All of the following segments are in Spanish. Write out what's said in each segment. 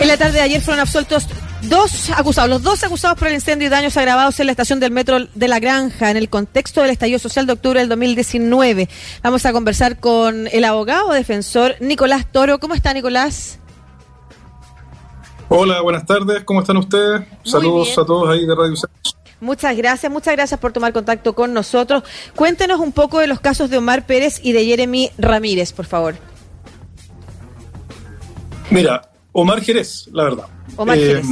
En la tarde de ayer fueron absueltos dos acusados, los dos acusados por el incendio y daños agravados en la estación del metro de La Granja en el contexto del estallido social de octubre del 2019. Vamos a conversar con el abogado defensor Nicolás Toro. ¿Cómo está Nicolás? Hola, buenas tardes. ¿Cómo están ustedes? Saludos a todos ahí de Radio Centro. Muchas gracias, muchas gracias por tomar contacto con nosotros. Cuéntenos un poco de los casos de Omar Pérez y de Jeremy Ramírez, por favor. Mira, Omar Jerez, la verdad. Omar eh, Jerez.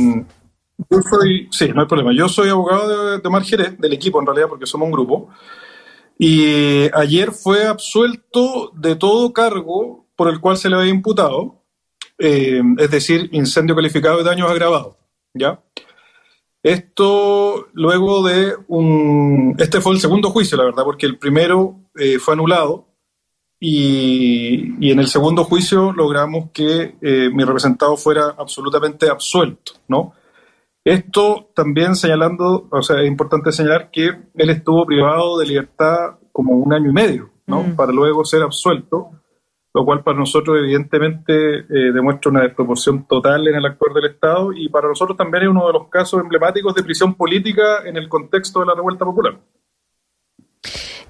Yo soy, sí, no hay problema. Yo soy abogado de, Omar Jerez, del equipo en realidad, porque somos un grupo. Y ayer fue absuelto de todo cargo por el cual se le había imputado, eh, es decir, incendio calificado y daños agravados. ¿Ya? Esto luego de un... Este fue el segundo juicio, la verdad, porque el primero eh, fue anulado y, en el segundo juicio logramos que eh, mi representado fuera absolutamente absuelto, ¿no? Esto también señalando, o sea, es importante señalar que él estuvo privado de libertad como un año y medio, ¿no? Mm. Para luego ser absuelto, lo cual para nosotros evidentemente eh, demuestra una desproporción total en el actuar del Estado y para nosotros también es uno de los casos emblemáticos de prisión política en el contexto de la revuelta popular.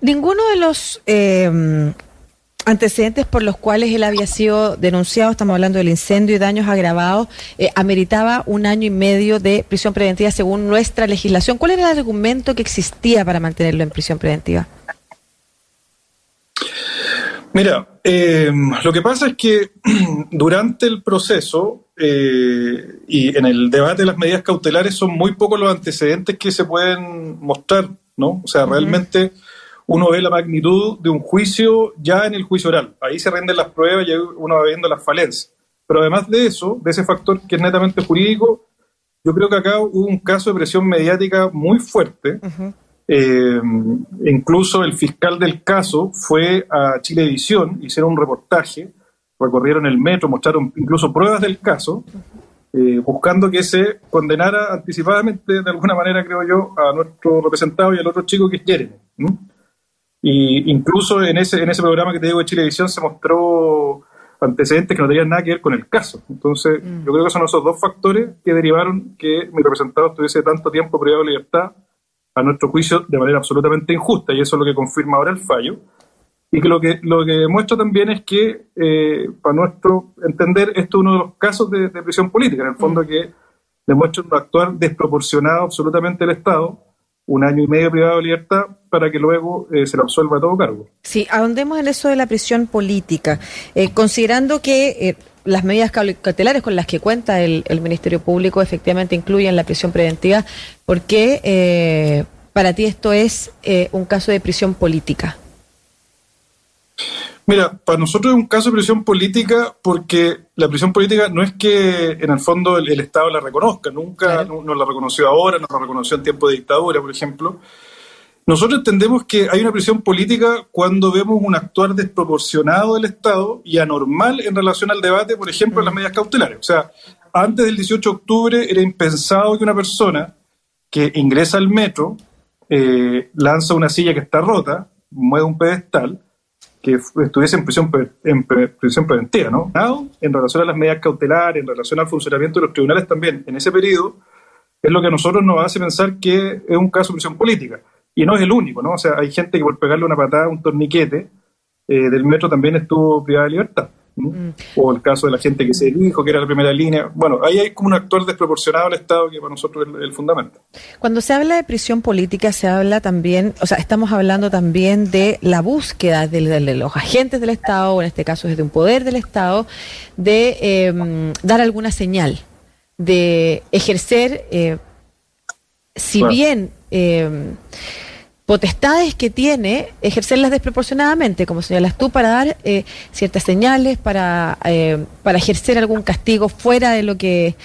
Ninguno de los eh, antecedentes por los cuales él había sido denunciado, estamos hablando del incendio y daños agravados, eh, ameritaba un año y medio de prisión preventiva según nuestra legislación. ¿Cuál era el argumento que existía para mantenerlo en prisión preventiva? Mira, eh, lo que pasa es que durante el proceso eh, y en el debate de las medidas cautelares son muy pocos los antecedentes que se pueden mostrar, ¿no? O sea, realmente uno ve la magnitud de un juicio ya en el juicio oral. Ahí se rinden las pruebas y uno va viendo las falencias. Pero además de eso, de ese factor que es netamente jurídico, yo creo que acá hubo un caso de presión mediática muy fuerte. Eh, incluso el fiscal del caso fue a Chilevisión, hicieron un reportaje, recorrieron el metro, mostraron incluso pruebas del caso, eh, buscando que se condenara anticipadamente, de alguna manera, creo yo, a nuestro representado y al otro chico que es Jeremy. Y incluso en ese, en ese programa que te digo de Chilevisión se mostró antecedentes que no tenían nada que ver con el caso. Entonces, mm. yo creo que son esos dos factores que derivaron que mi representado estuviese tanto tiempo privado de libertad, a nuestro juicio, de manera absolutamente injusta, y eso es lo que confirma ahora el fallo. Y que lo que, lo que demuestra también es que, eh, para nuestro entender, esto es uno de los casos de, prisión política, en el fondo mm. que demuestra un actuar desproporcionado absolutamente el Estado, un año y medio privado de libertad para que luego eh, se lo absuelva todo cargo. Sí, ahondemos en eso de la prisión política, eh, considerando que eh, las medidas cautelares con las que cuenta el, Ministerio Público efectivamente incluyen la prisión preventiva, ¿por qué para ti esto es un caso de prisión política? Mira, para nosotros es un caso de prisión política porque la prisión política no es que en el fondo el, Estado la reconozca, nunca nos la reconoció ahora, nos la reconoció en tiempo de dictadura, por ejemplo. Nosotros entendemos que hay una prisión política cuando vemos un actuar desproporcionado del Estado y anormal en relación al debate, por ejemplo, en las mm. medidas cautelares. O sea, antes del 18 de octubre era impensado que una persona que ingresa al metro, eh, lanza una silla que está rota, mueve un pedestal, que estuviese en prisión, en prisión preventiva, ¿no? En relación a las medidas cautelares, en relación al funcionamiento de los tribunales también, en ese periodo, es lo que a nosotros nos hace pensar que es un caso de prisión política. Y no es el único, ¿no? O sea, hay gente que por pegarle una patada a un torniquete eh, del metro también estuvo privada de libertad. Mm. O el caso de la gente que se dijo que era la primera línea. Bueno, ahí hay como un actor desproporcionado al Estado que para nosotros es el, fundamento. Cuando se habla de prisión política, se habla también, o sea, estamos hablando también de la búsqueda de, los agentes del Estado, o en este caso es de un poder del Estado, de em, dar alguna señal, de ejercer, eh, si bien em, potestades que tiene, ejercerlas desproporcionadamente, como señalas tú, para dar eh, ciertas señales, para, eh, para ejercer algún castigo fuera de lo que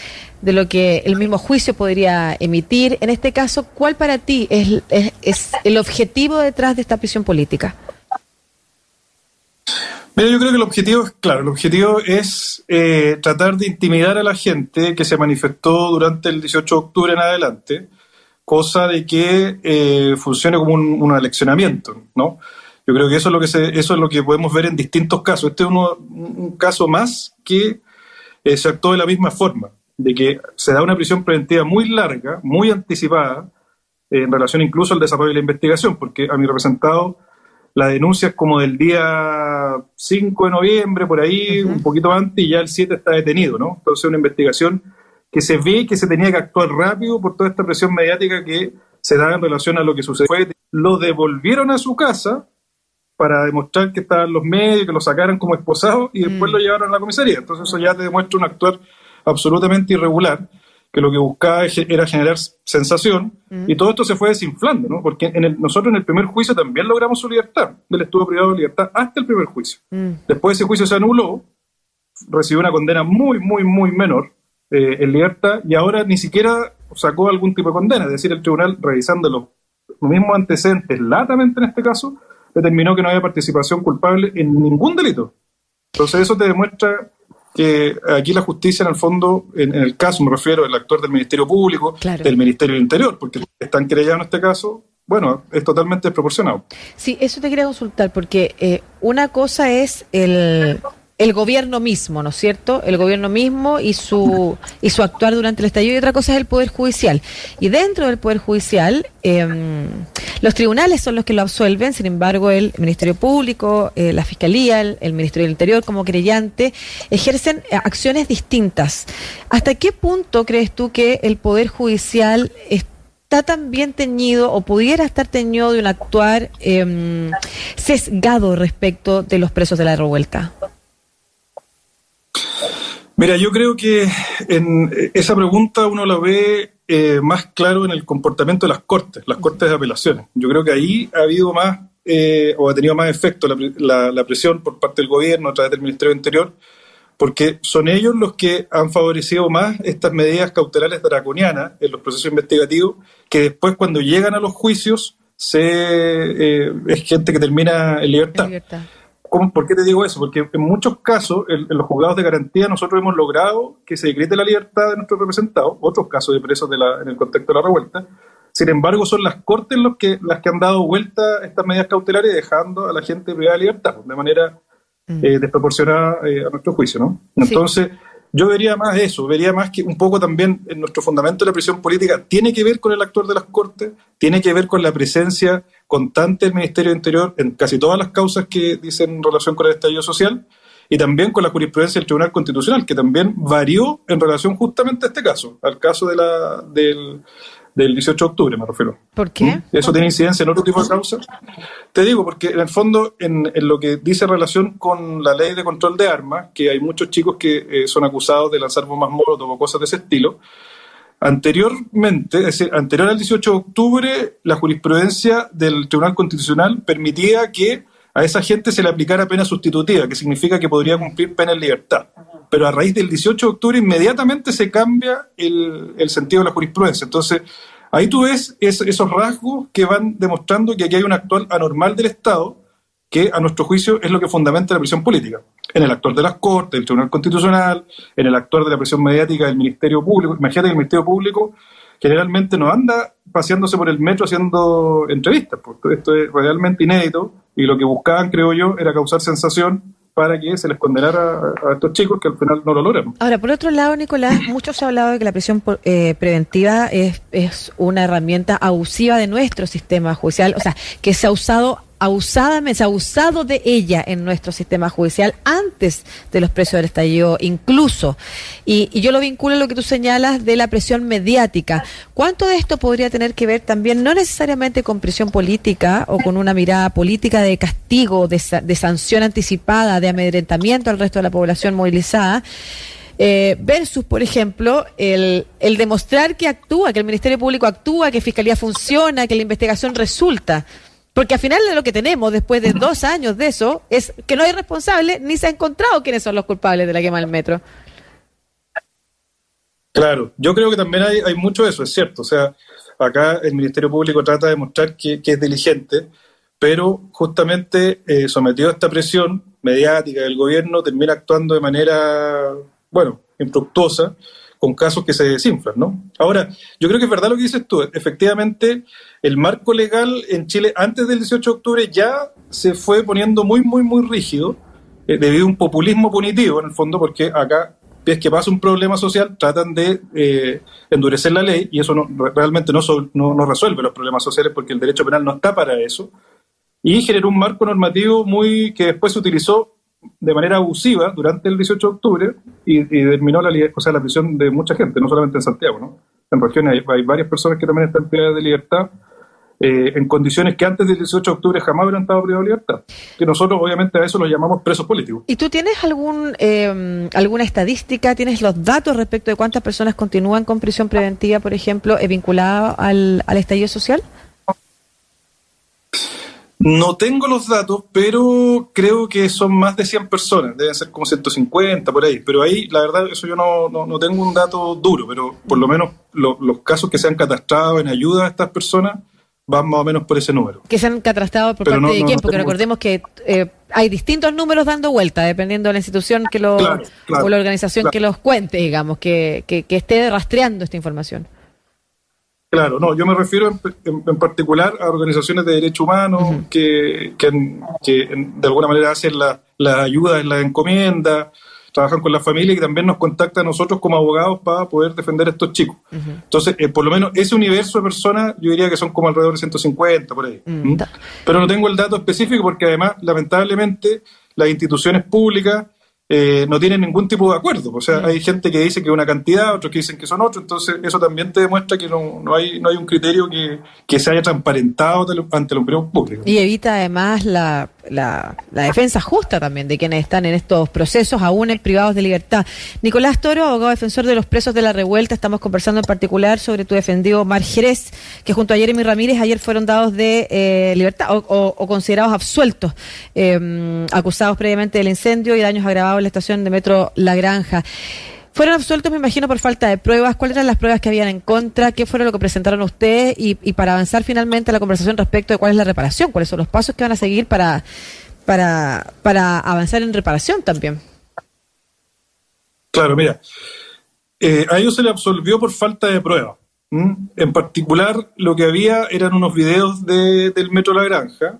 de lo que el mismo juicio podría emitir. En este caso, ¿cuál para ti es, es, el objetivo detrás de esta prisión política? Mira, yo creo que el objetivo es claro, el objetivo es eh, tratar de intimidar a la gente que se manifestó durante el 18 de octubre en adelante, cosa de que eh, funcione como un, aleccionamiento, ¿no? Yo creo que eso es lo que se, eso es lo que podemos ver en distintos casos. Este es uno, un caso más que eh, se actuó de la misma forma. de que se da una prisión preventiva muy larga, muy anticipada, en relación incluso al desarrollo de la investigación, porque a mi representado la denuncia es como del día 5 de noviembre, por ahí, un poquito antes, y ya el 7 está detenido, ¿no? Entonces, una investigación que se ve que se tenía que actuar rápido por toda esta presión mediática que se da en relación a lo que sucedió. Lo devolvieron a su casa para demostrar que estaban los medios, que lo sacaran como esposado y después mm. lo llevaron a la comisaría. Entonces, eso ya te demuestra un actuar absolutamente irregular que lo que buscaba era generar sensación, mm. y todo esto se fue desinflando, ¿no? Porque en nosotros en el primer juicio también logramos su libertad, del estuvo privado de libertad hasta el primer juicio. Mm. Después ese juicio se anuló, recibió una condena muy, muy, muy menor eh, en libertad, y ahora ni siquiera sacó algún tipo de condena, es decir, el tribunal, revisando los, mismos antecedentes, latamente en este caso, determinó que no había participación culpable en ningún delito. Entonces eso te demuestra que aquí la justicia, en el fondo, en, el caso, me refiero al actor del Ministerio Público, del Ministerio del Interior, porque están creyados en este caso, bueno, es totalmente desproporcionado. Sí, eso te quería consultar, porque eh, una cosa es el el gobierno mismo, ¿no es cierto? El gobierno mismo y su y su actuar durante el estallido y otra cosa es el poder judicial. Y dentro del poder judicial, em, los tribunales son los que lo absuelven, sin embargo, el Ministerio Público, eh, la Fiscalía, el, Ministerio del Interior como creyente ejercen eh, acciones distintas. ¿Hasta qué punto crees tú que el poder judicial está tan bien teñido o pudiera estar teñido de un actuar em, sesgado respecto de los presos de la revuelta? Mira, yo creo que en esa pregunta uno la ve eh, más claro en el comportamiento de las cortes, las cortes de apelaciones. Yo creo que ahí ha habido más eh, o ha tenido más efecto la, presión por parte del gobierno a través del Ministerio del Interior, porque son ellos los que han favorecido más estas medidas cautelares draconianas en los procesos investigativos, que después cuando llegan a los juicios se, eh, es gente que termina en libertad. ¿Por qué te digo eso? Porque en muchos casos, en, los juzgados de garantía, nosotros hemos logrado que se decrete la libertad de nuestros representados, otros casos de presos de la, en el contexto de la revuelta. Sin embargo, son las cortes los que, las que han dado vuelta estas medidas cautelares dejando a la gente privada de libertad, de manera mm. eh, desproporcionada eh, a nuestro juicio, ¿no? Entonces, yo vería más eso, vería más que un poco también en nuestro fundamento de la prisión política tiene que ver con el actor de las Cortes, tiene que ver con la presencia constante del Ministerio de Interior en casi todas las causas que dicen en relación con el estallido social y también con la jurisprudencia del Tribunal Constitucional, que también varió en relación justamente a este caso, al caso de la, del, del 18 de octubre, me refiero. ¿Por qué? ¿Mm? ¿Eso tiene incidencia en otro tipo de causas? Te digo, porque en el fondo, en, lo que dice relación con la ley de control de armas, que hay muchos chicos que eh, son acusados de lanzar bombas molotov o cosas de ese estilo, Anteriormente, es decir, anterior al 18 de octubre, la jurisprudencia del Tribunal Constitucional permitía que a esa gente se le aplicara pena sustitutiva, que significa que podría cumplir pena en libertad. Pero a raíz del 18 de octubre inmediatamente se cambia el, sentido de la jurisprudencia. Entonces, ahí tú ves esos rasgos que van demostrando que aquí hay un actual anormal del Estado, que a nuestro juicio es lo que fundamenta la prisión política. En el actor de las Cortes, del Tribunal Constitucional, en el actor de la presión mediática del Ministerio Público. Imagínate que el Ministerio Público generalmente no anda paseándose por el metro haciendo entrevistas, porque esto es realmente inédito y lo que buscaban, creo yo, era causar sensación para que se les condenara a, estos chicos que al final no lo logran. Ahora, por otro lado, Nicolás, muchos se ha hablado de que la prisión eh, preventiva es, es una herramienta abusiva de nuestro sistema judicial, o sea, que se ha usado abusadamente, abusado de ella en nuestro sistema judicial antes de los precios del estallido, incluso. Y, y, yo lo vinculo a lo que tú señalas de la presión mediática. ¿Cuánto de esto podría tener que ver también, no necesariamente con presión política o con una mirada política de castigo, de, de sanción anticipada, de amedrentamiento al resto de la población movilizada? Eh, versus, por ejemplo, el, el demostrar que actúa, que el Ministerio Público actúa, que Fiscalía funciona, que la investigación resulta. Porque al final lo que tenemos después de dos años de eso es que no hay responsable ni se ha encontrado quiénes son los culpables de la quema del metro. Claro, yo creo que también hay, mucho de eso, es cierto. O sea, acá el Ministerio Público trata de demostrar que, es diligente, pero justamente eh, sometido a esta presión mediática del gobierno termina actuando de manera, bueno, infructuosa con casos que se desinflan, ¿no? Ahora, yo creo que es verdad lo que dices tú. Efectivamente, el marco legal en Chile antes del 18 de octubre ya se fue poniendo muy, muy, muy rígido eh, debido a un populismo punitivo, en el fondo, porque acá es que pasa un problema social, tratan de eh, endurecer la ley y eso no, realmente no, no, resuelve los problemas sociales porque el derecho penal no está para eso. Y generó un marco normativo muy que después se utilizó de manera abusiva durante el 18 de octubre y, terminó la, o sea, la prisión de mucha gente, no solamente en Santiago. ¿no? En regiones hay, varias personas que también están privadas de libertad eh, en condiciones que antes del 18 de octubre jamás hubieran estado privados de libertad. Que nosotros, obviamente, a eso lo llamamos presos políticos. ¿Y tú tienes algún eh, alguna estadística, tienes los datos respecto de cuántas personas continúan con prisión preventiva, por ejemplo, eh, vinculadas al, al estallido social? No tengo los datos, pero creo que son más de 100 personas, deben ser como 150 por ahí, pero ahí la verdad eso yo no, no, tengo un dato duro, pero por lo menos los casos que se han catastrado en ayuda a estas personas van más o menos por ese número. Que se han catastrado por parte de quién, porque recordemos que eh, hay distintos números dando vuelta, dependiendo de la institución que lo, o la organización que los cuente, digamos, que, que, esté rastreando esta información. Claro, no, yo me refiero en, particular a organizaciones de derechos humanos que, que, de alguna manera hacen la, la ayuda en la encomienda, trabajan con la familia y también nos contactan a nosotros como abogados para poder defender a estos chicos. Entonces, eh, por lo menos ese universo de personas, yo diría que son como alrededor de 150 por ahí. Mm. Pero no tengo el dato específico porque además, lamentablemente, las instituciones públicas eh, no tienen ningún tipo de acuerdo. O sea, mm. hay gente que dice que una cantidad, otros que dicen que son otros, entonces eso también te demuestra que no, no, hay, no hay un criterio que, que se haya transparentado ante la opinión pública. Y evita además la, la, defensa justa también de quienes están en estos procesos, aún en privados de libertad. Nicolás Toro, abogado defensor de los presos de la revuelta, estamos conversando en particular sobre tu defendido Mar Jerez, que junto a Jeremy Ramírez ayer fueron dados de eh, libertad o, considerados absueltos, em, acusados previamente del incendio y daños agravados la estación de metro La Granja. Fueron absueltos, me imagino, por falta de pruebas. ¿Cuáles eran las pruebas que habían en contra? ¿Qué fueron lo que presentaron ustedes? Y, y para avanzar finalmente a la conversación respecto de cuál es la reparación, cuáles son los pasos que van a seguir para, para, para avanzar en reparación también. Claro, mira, eh, a ellos se le absolvió por falta de pruebas. En particular, lo que había eran unos videos de, del Metro La Granja,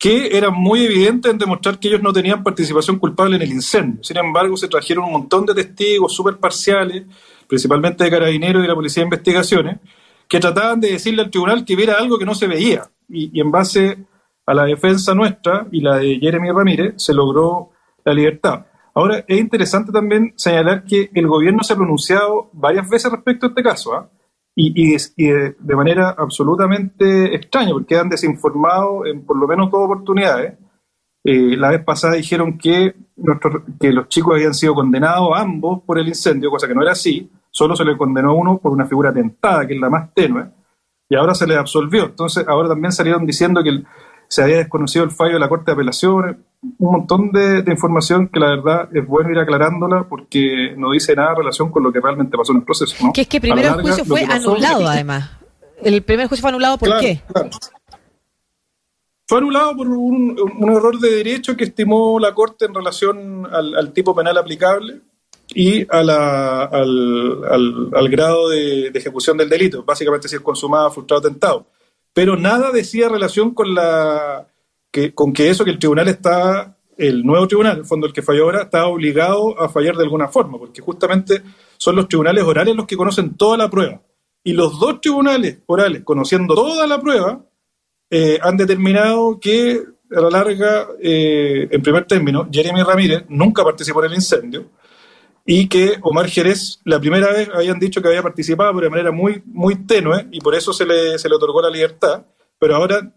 que eran muy evidentes en demostrar que ellos no tenían participación culpable en el incendio. Sin embargo, se trajeron un montón de testigos súper parciales, principalmente de carabineros y de la Policía de Investigaciones, que trataban de decirle al tribunal que viera algo que no se veía. Y, en base a la defensa nuestra y la de Jeremy Ramírez, se logró la libertad. Ahora, es interesante también señalar que el gobierno se ha pronunciado varias veces respecto a este caso. ¿ah? Y, de, manera absolutamente extraña, porque han desinformado en por lo menos dos oportunidades. Eh, la vez pasada dijeron que, que los chicos habían sido condenados ambos por el incendio, cosa que no era así, solo se le condenó a uno por una figura tentada, que es la más tenue, y ahora se le absolvió. Entonces, ahora también salieron diciendo que se había desconocido el fallo de la Corte de Apelaciones, un montón de, información que la verdad es bueno ir aclarándola porque no dice nada en relación con lo que realmente pasó en el proceso. ¿no? Que es que primero el juicio fue anulado además. El primer juicio fue anulado ¿por qué? Fue anulado por un, error de derecho que estimó la Corte en relación al, tipo penal aplicable y a al, al, grado de, de, ejecución del delito, básicamente si es consumado, frustrado, tentado pero nada decía relación con la que, con que eso que el tribunal está, el nuevo tribunal, el fondo el que falló ahora, está obligado a fallar de alguna forma, porque justamente son los tribunales orales los que conocen toda la prueba. Y los dos tribunales orales, conociendo toda la prueba, eh, han determinado que a la larga, eh, en primer término, Jeremy Ramírez nunca participó en el incendio, y que Omar Jerez la primera vez habían dicho que había participado, pero de manera muy, muy tenue, y por eso se le, se le otorgó la libertad, pero ahora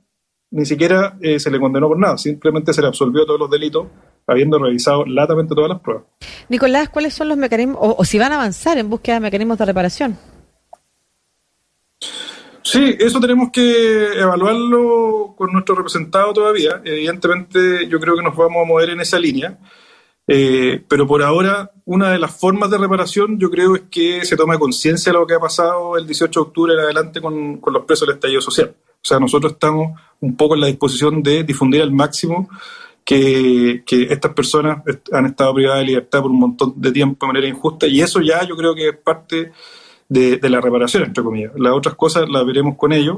ni siquiera eh, se le condenó por nada, simplemente se le absolvió todos los delitos, habiendo revisado latamente todas las pruebas. Nicolás, ¿cuáles son los mecanismos, o, si van a avanzar en búsqueda de mecanismos de reparación? Sí, eso tenemos que evaluarlo con nuestro representado todavía. Evidentemente, yo creo que nos vamos a mover en esa línea. Eh, pero por ahora, una de las formas de reparación yo creo es que se tome conciencia de lo que ha pasado el 18 de octubre en adelante con, los presos del estallido social. O sea, nosotros estamos un poco en la disposición de difundir al máximo que, estas personas han estado privadas de libertad por un montón de tiempo de manera injusta y eso ya yo creo que es parte de, de la reparación, entre comillas. Las otras cosas las veremos con ellos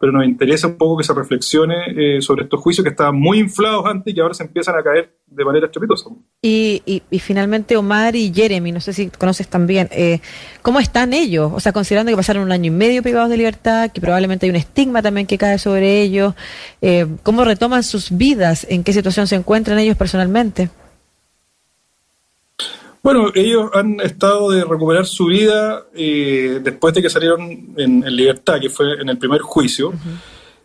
pero nos interesa un poco que se reflexione eh, sobre estos juicios que estaban muy inflados antes y que ahora se empiezan a caer de manera estrepitosa. Y, y, finalmente Omar y Jeremy, no sé si conoces también, eh, ¿cómo están ellos? O sea, considerando que pasaron un año y medio privados de libertad, que probablemente hay un estigma también que cae sobre ellos, eh, ¿cómo retoman sus vidas? ¿En qué situación se encuentran ellos personalmente? Bueno, ellos han estado de recuperar su vida eh, después de que salieron en, libertad, que fue en el primer juicio,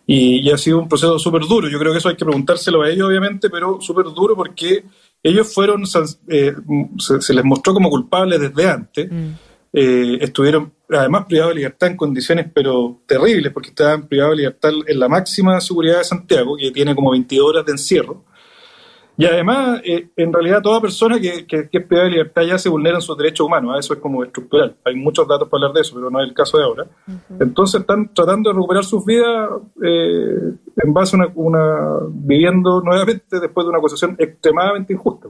y, ha sido un proceso súper duro. Yo creo que eso hay que preguntárselo a ellos, obviamente, pero súper duro porque ellos fueron, eh, se, les mostró como culpables desde antes. Mm. Eh, estuvieron además privados de libertad en condiciones pero terribles, porque estaban privados de libertad en la máxima seguridad de Santiago, que tiene como 22 horas de encierro. Y además, eh, en realidad, toda persona que, que, es privada de libertad ya se vulneran sus derechos humanos. ¿eh? Eso es como estructural. Hay muchos datos para hablar de eso, pero no es el caso de ahora. Entonces, están tratando de recuperar sus vidas eh, en base a una, viviendo nuevamente después de una acusación extremadamente injusta.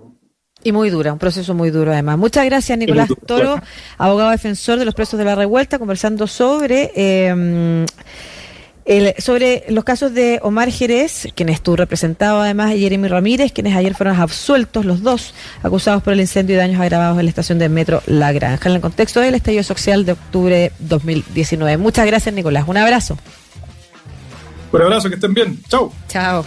Y muy dura, un proceso muy duro además. Muchas gracias, Nicolás Toro, abogado defensor de los presos de la revuelta, conversando sobre sobre los casos de Omar Jerez, quien estuvo representado además, y Jeremy Ramírez, quienes ayer fueron absueltos los dos, acusados por el incendio y daños agravados en la estación de metro La Granja, en el contexto del estallido social de octubre de 2019. Muchas gracias, Nicolás. Un abrazo. Un abrazo, que estén bien. Chao. Chao.